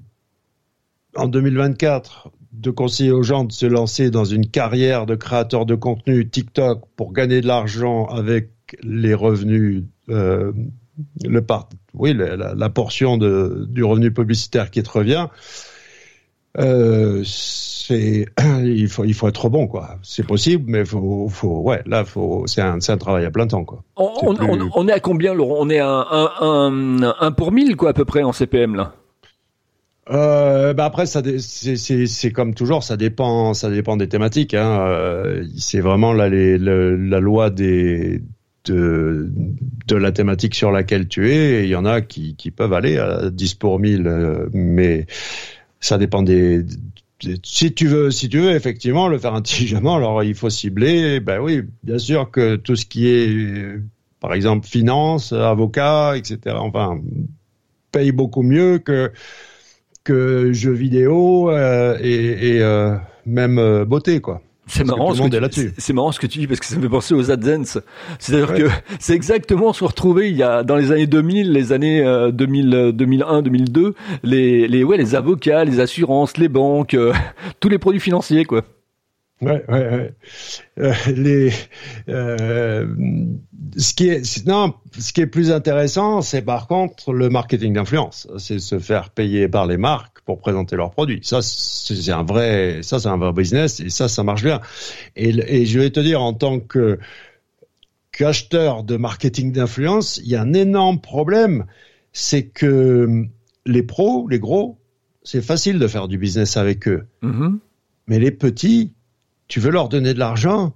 en 2024, de conseiller aux gens de se lancer dans une carrière de créateur de contenu TikTok pour gagner de l'argent avec les revenus, euh, le part, oui, la, la, portion de, du revenu publicitaire qui te revient. Euh, c'est il faut il faut être bon quoi. C'est possible, mais faut faut ouais là faut c'est un c'est un travail à plein temps quoi. On, on, on, est à combien Laurent? On est à un, un, un, pour mille quoi à peu près en CPM là? Euh, bah après ça c'est c'est comme toujours ça dépend ça dépend des thématiques hein. Euh, c'est vraiment là les, la loi des de, de la thématique sur laquelle tu es il y en a qui, qui peuvent aller à 10 pour 1000 euh, mais ça dépend des, si tu veux, si tu veux effectivement le faire intelligemment, alors il faut cibler. Ben oui, bien sûr que tout ce qui est, par exemple, finance, avocat, etc. Enfin, paye beaucoup mieux que que jeux vidéo euh, et, et euh, même euh, beauté, quoi. C'est marrant, ce que tu, c'est marrant ce que tu dis parce que ça me fait penser aux AdSense. C'est-à-dire que c'est exactement ce qu'on retrouvait il y a dans les années 2000, les années 2000, 2001, 2002, les les ouais les avocats, les assurances, les banques, euh, tous les produits financiers quoi. Ouais, ouais, ouais. Euh, les, euh, ce qui est, non, ce qui est plus intéressant, c'est par contre le marketing d'influence. C'est se faire payer par les marques pour présenter leurs produits. Ça, c'est un vrai, ça, c'est un vrai business et ça, ça marche bien. Et, et je vais te dire, en tant que qu'acheteur de marketing d'influence, il y a un énorme problème, c'est que les pros, les gros, c'est facile de faire du business avec eux. Mm-hmm. Mais les petits, tu veux leur donner de l'argent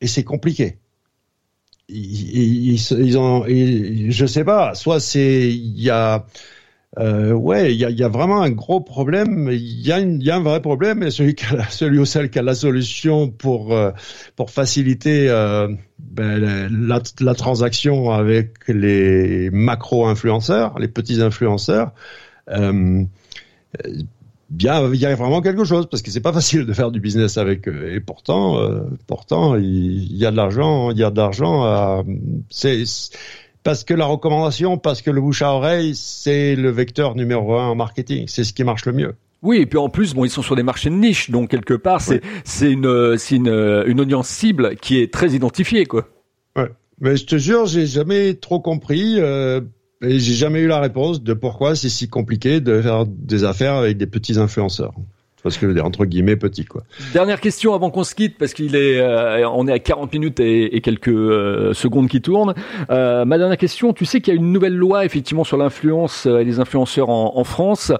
et c'est compliqué. ils, ils, ont, je sais pas, soit c'est il y a euh, ouais, il y a, y a, vraiment un gros problème. Il y, a y a un vrai problème, et celui, qui a, celui ou celle qui a la solution pour euh, pour faciliter euh, ben, la, la, transaction avec les macro influenceurs, les petits influenceurs. Euh, bien, il y a vraiment quelque chose parce que c'est pas facile de faire du business avec eux. Et pourtant, pourtant, il y, a de l'argent, il y a de l'argent. C'est parce que la recommandation, parce que le bouche à oreille, c'est le vecteur numéro un en marketing. C'est ce qui marche le mieux. Oui, et puis en plus, bon, ils sont sur des marchés de niche, donc quelque part, c'est c'est une c'est une, une audience cible qui est très identifiée, quoi. Ouais, mais je te jure, j'ai jamais trop compris. Euh, et j'ai jamais eu la réponse de pourquoi c'est si compliqué de faire des affaires avec des petits influenceurs parce que entre guillemets petit quoi. Dernière question avant qu'on se quitte parce qu'il est euh, on est à 40 minutes et, quelques euh, secondes qui tournent. Euh, ma dernière question, tu sais qu'il y a une nouvelle loi effectivement sur l'influence et les influenceurs en, France.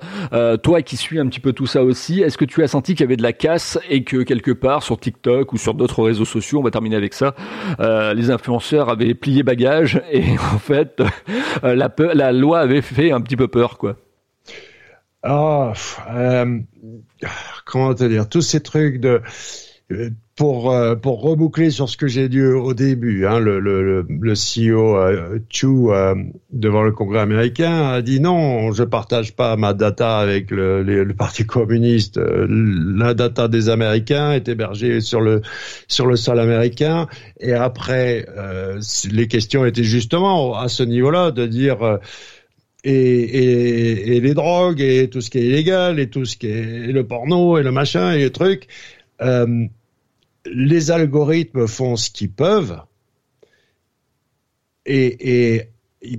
toi qui suis un petit peu tout ça aussi, est-ce que tu as senti qu'il y avait de la casse et que quelque part sur TikTok ou sur d'autres réseaux sociaux, on va terminer avec ça, les influenceurs avaient plié bagage et en fait la, la loi avait fait un petit peu peur quoi? Ah, euh, comment te dire, tous ces trucs de euh, pour euh, pour reboucler sur ce que j'ai dit au début, hein, le, le, le CEO euh, Chu euh, devant le Congrès américain a dit non, je partage pas ma data avec le, le Parti communiste. La data des Américains est hébergée sur le sur le sol américain. Et après, les questions étaient justement à ce niveau-là de dire et, les drogues et tout ce qui est illégal et tout ce qui est le porno et le machin et les trucs. Euh, les algorithmes font ce qu'ils peuvent. Et,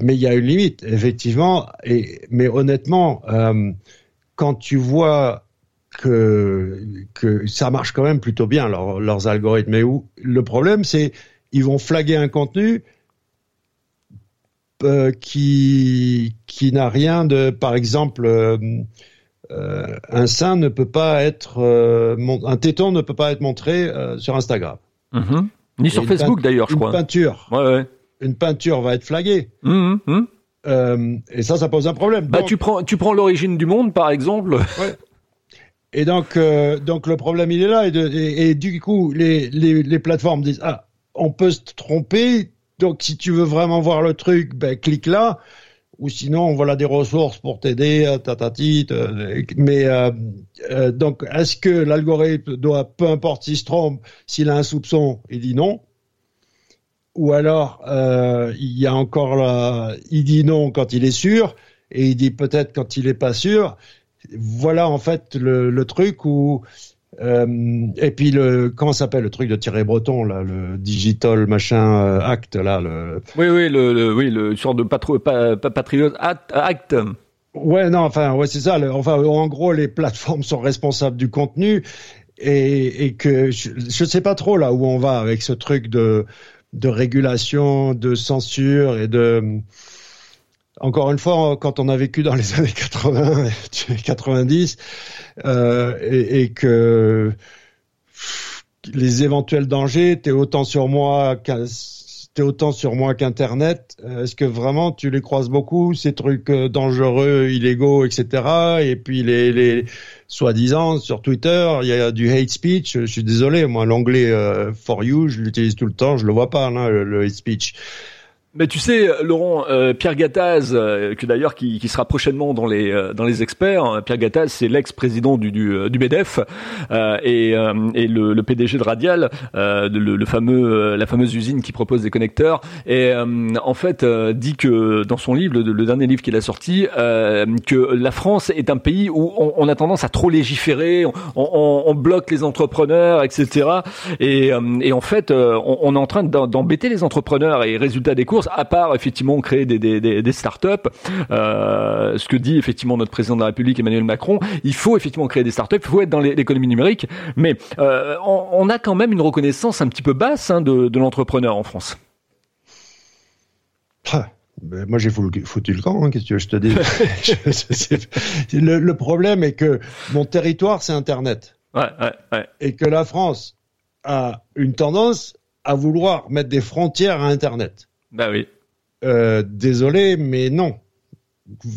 mais il y a une limite, effectivement. Et, mais honnêtement, euh, quand tu vois que, que ça marche quand même plutôt bien, leurs algorithmes, mais où le problème, c'est ils vont flaguer un contenu euh, qui qui n'a rien de, par exemple, euh, euh, un sein ne peut pas être, un téton ne peut pas être montré sur Instagram. Mm-hmm. Ni sur Facebook d'ailleurs, je crois. Une peinture. Ouais, ouais. Une peinture va être flaguée. Mm-hmm. Euh, et ça, ça pose un problème. Bah, tu prends, tu prends l'origine du monde, par exemple. Ouais. Et donc, euh, donc le problème, il est là. Et, de, et, et du coup, les, les, les, plateformes disent ah, on peut se tromper. Donc, si tu veux vraiment voir le truc, ben, clique là. Ou sinon, voilà des ressources pour t'aider, euh, tatati. Mais euh, euh, donc, est-ce que l'algorithme doit, peu importe s'il se trompe, s'il a un soupçon, il dit non? Ou alors, euh, il y a encore là, il dit non quand il est sûr, et il dit peut-être quand il est pas sûr. Voilà en fait le, le truc où euh, et puis le comment s'appelle le truc de Thierry Breton là, le digital machin euh, act là. Le... Oui oui le, le oui le sorte de patro, pa, pa, patriote act. Ouais non enfin ouais c'est ça. Le, enfin en gros les plateformes sont responsables du contenu et, et que je, je sais pas trop là où on va avec ce truc de de régulation, de censure et de encore une fois, quand on a vécu dans les années 80 et 90, euh, et, et, que les éventuels dangers étaient autant sur moi qu'Internet. Est-ce que vraiment tu les croises beaucoup, ces trucs euh, dangereux, illégaux, etc. Et puis les, soi-disant sur Twitter, il y a du hate speech. Je suis désolé, moi l'anglais euh, for you, je l'utilise tout le temps, je le vois pas, hein, le hate speech. Mais tu sais, Laurent, euh, Pierre Gattaz, euh, que d'ailleurs qui, qui, sera prochainement dans les euh, dans les experts. Hein, Pierre Gattaz, c'est l'ex-président du, du, du Medef et, et le, le, PDG de Radial, le, le, fameux la fameuse usine qui propose des connecteurs. Et en fait, dit que dans son livre, le, dernier livre qu'il a sorti, que la France est un pays où on, on a tendance à trop légiférer, on, on, on bloque les entrepreneurs, etc. Et, et en fait, on, on est en train d'embêter les entrepreneurs. Et résultat des courses à part effectivement créer des, des, des, des start-up, euh, ce que dit effectivement notre président de la République Emmanuel Macron, il faut effectivement créer des start-up, il faut être dans l'économie numérique, mais euh, on, on, a quand même une reconnaissance un petit peu basse hein, de, de l'entrepreneur en France. Ben, moi, j'ai foutu le camp, hein, qu'est-ce que je te dis? Le, le, problème est que mon territoire, c'est Internet. Ouais, ouais, ouais. Et que la France a une tendance à vouloir mettre des frontières à Internet. Bah. Euh, désolé, mais non.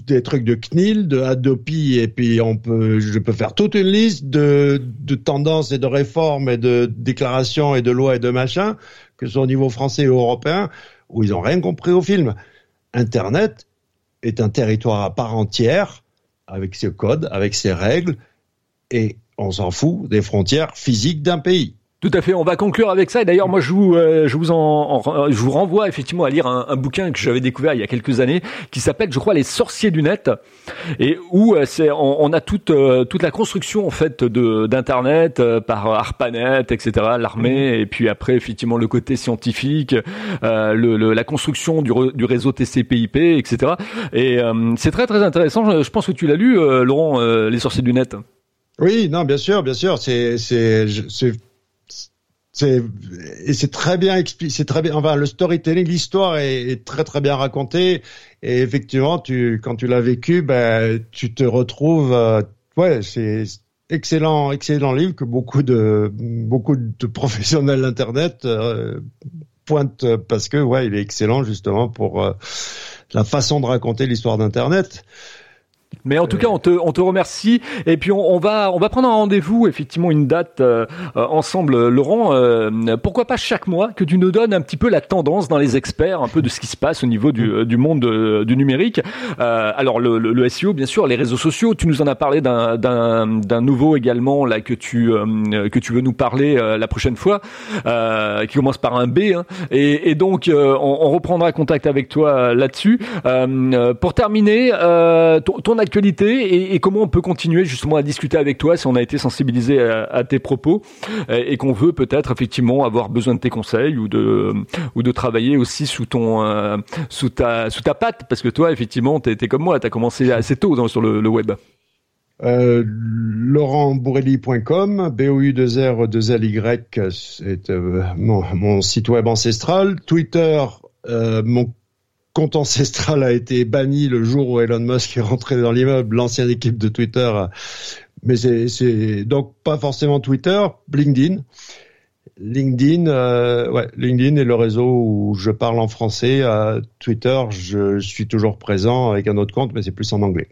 Des trucs de CNIL, de Adopi, et puis on peut, je peux faire toute une liste de, tendances et de réformes et de déclarations et de lois et de machins, que ce soit au niveau français ou européen, où ils ont rien compris au film. Internet est un territoire à part entière, avec ses codes, avec ses règles, et on s'en fout des frontières physiques d'un pays. Tout à fait. On va conclure avec ça. Et d'ailleurs, moi, je vous, euh, je vous en, je vous renvoie effectivement à lire un, un bouquin que j'avais découvert il y a quelques années, qui s'appelle, je crois, Les Sorciers du net, et où euh, c'est, on, on, a toute, euh, toute la construction en fait de d'internet par ARPANET, etc., l'armée, mmh. et puis après effectivement le côté scientifique, le, le, la construction du, du réseau TCP/IP, etc. Et c'est très très intéressant. Je, je pense que tu l'as lu, Laurent, Les Sorciers du net. Oui, non, bien sûr, bien sûr. C'est, c'est, c'est c'est c'est très bien expliqué, c'est très bien. Enfin, le storytelling, l'histoire est, est, très très bien racontée. Et effectivement, tu quand tu l'as vécu, ben tu te retrouves. Euh, ouais, c'est excellent, excellent livre que beaucoup de beaucoup de professionnels d'internet euh, pointent parce que ouais, il est excellent justement pour euh, la façon de raconter l'histoire d'internet. Mais en tout cas, on te, on te remercie. Et puis, on, on va, on va prendre un rendez-vous, effectivement, une date euh, euh ensemble. Laurent, euh, pourquoi pas chaque mois que tu nous donnes un petit peu la tendance dans les experts, un peu de ce qui se passe au niveau du, du monde euh, du numérique. alors, le, le, le, SEO, bien sûr, les réseaux sociaux. Tu nous en as parlé d'un, d'un, d'un nouveau également là que tu, que tu veux nous parler la prochaine fois, qui commence par un B. Hein. Et, et, donc, on, on, reprendra contact avec toi là-dessus. pour terminer, ton, ton actualité et, comment on peut continuer justement à discuter avec toi si on a été sensibilisé à, tes propos et, qu'on veut peut-être effectivement avoir besoin de tes conseils ou de ou de travailler aussi sous ton euh, sous ta sous ta patte parce que toi effectivement t'es es comme moi t'as commencé assez tôt sur le, le web. Euh, laurentbourrelli.com, b o u 2 r 2 l y c'est euh, mon, mon, site web ancestral. Twitter, euh, mon compte ancestral a été banni le jour où Elon Musk est rentré dans l'immeuble, l'ancienne équipe de Twitter. Mais c'est donc pas forcément Twitter, LinkedIn. LinkedIn, euh, ouais, LinkedIn est le réseau où je parle en français. Twitter, je suis toujours présent avec un autre compte, mais c'est plus en anglais.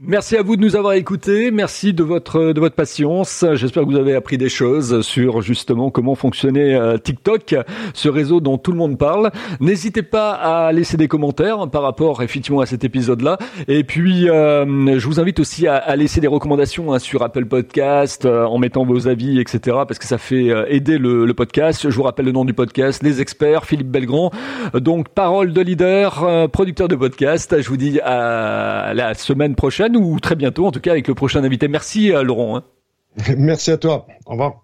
Merci à vous de nous avoir écoutés. Merci de votre de votre patience. J'espère que vous avez appris des choses sur justement comment fonctionnait euh, TikTok, ce réseau dont tout le monde parle. N'hésitez pas à laisser des commentaires par rapport effectivement à cet épisode-là. Et puis, euh, je vous invite aussi à, laisser des recommandations hein, sur Apple Podcast euh, en mettant vos avis, etc. Parce que ça fait aider le, podcast. Je vous rappelle le nom du podcast, Les Experts, Philippe Belgrand. Donc, parole de leader, producteur de podcast. Je vous dis à la semaine prochaine ou très bientôt, en tout cas avec le prochain invité. Merci euh, Laurent. Hein. Merci à toi. Au revoir.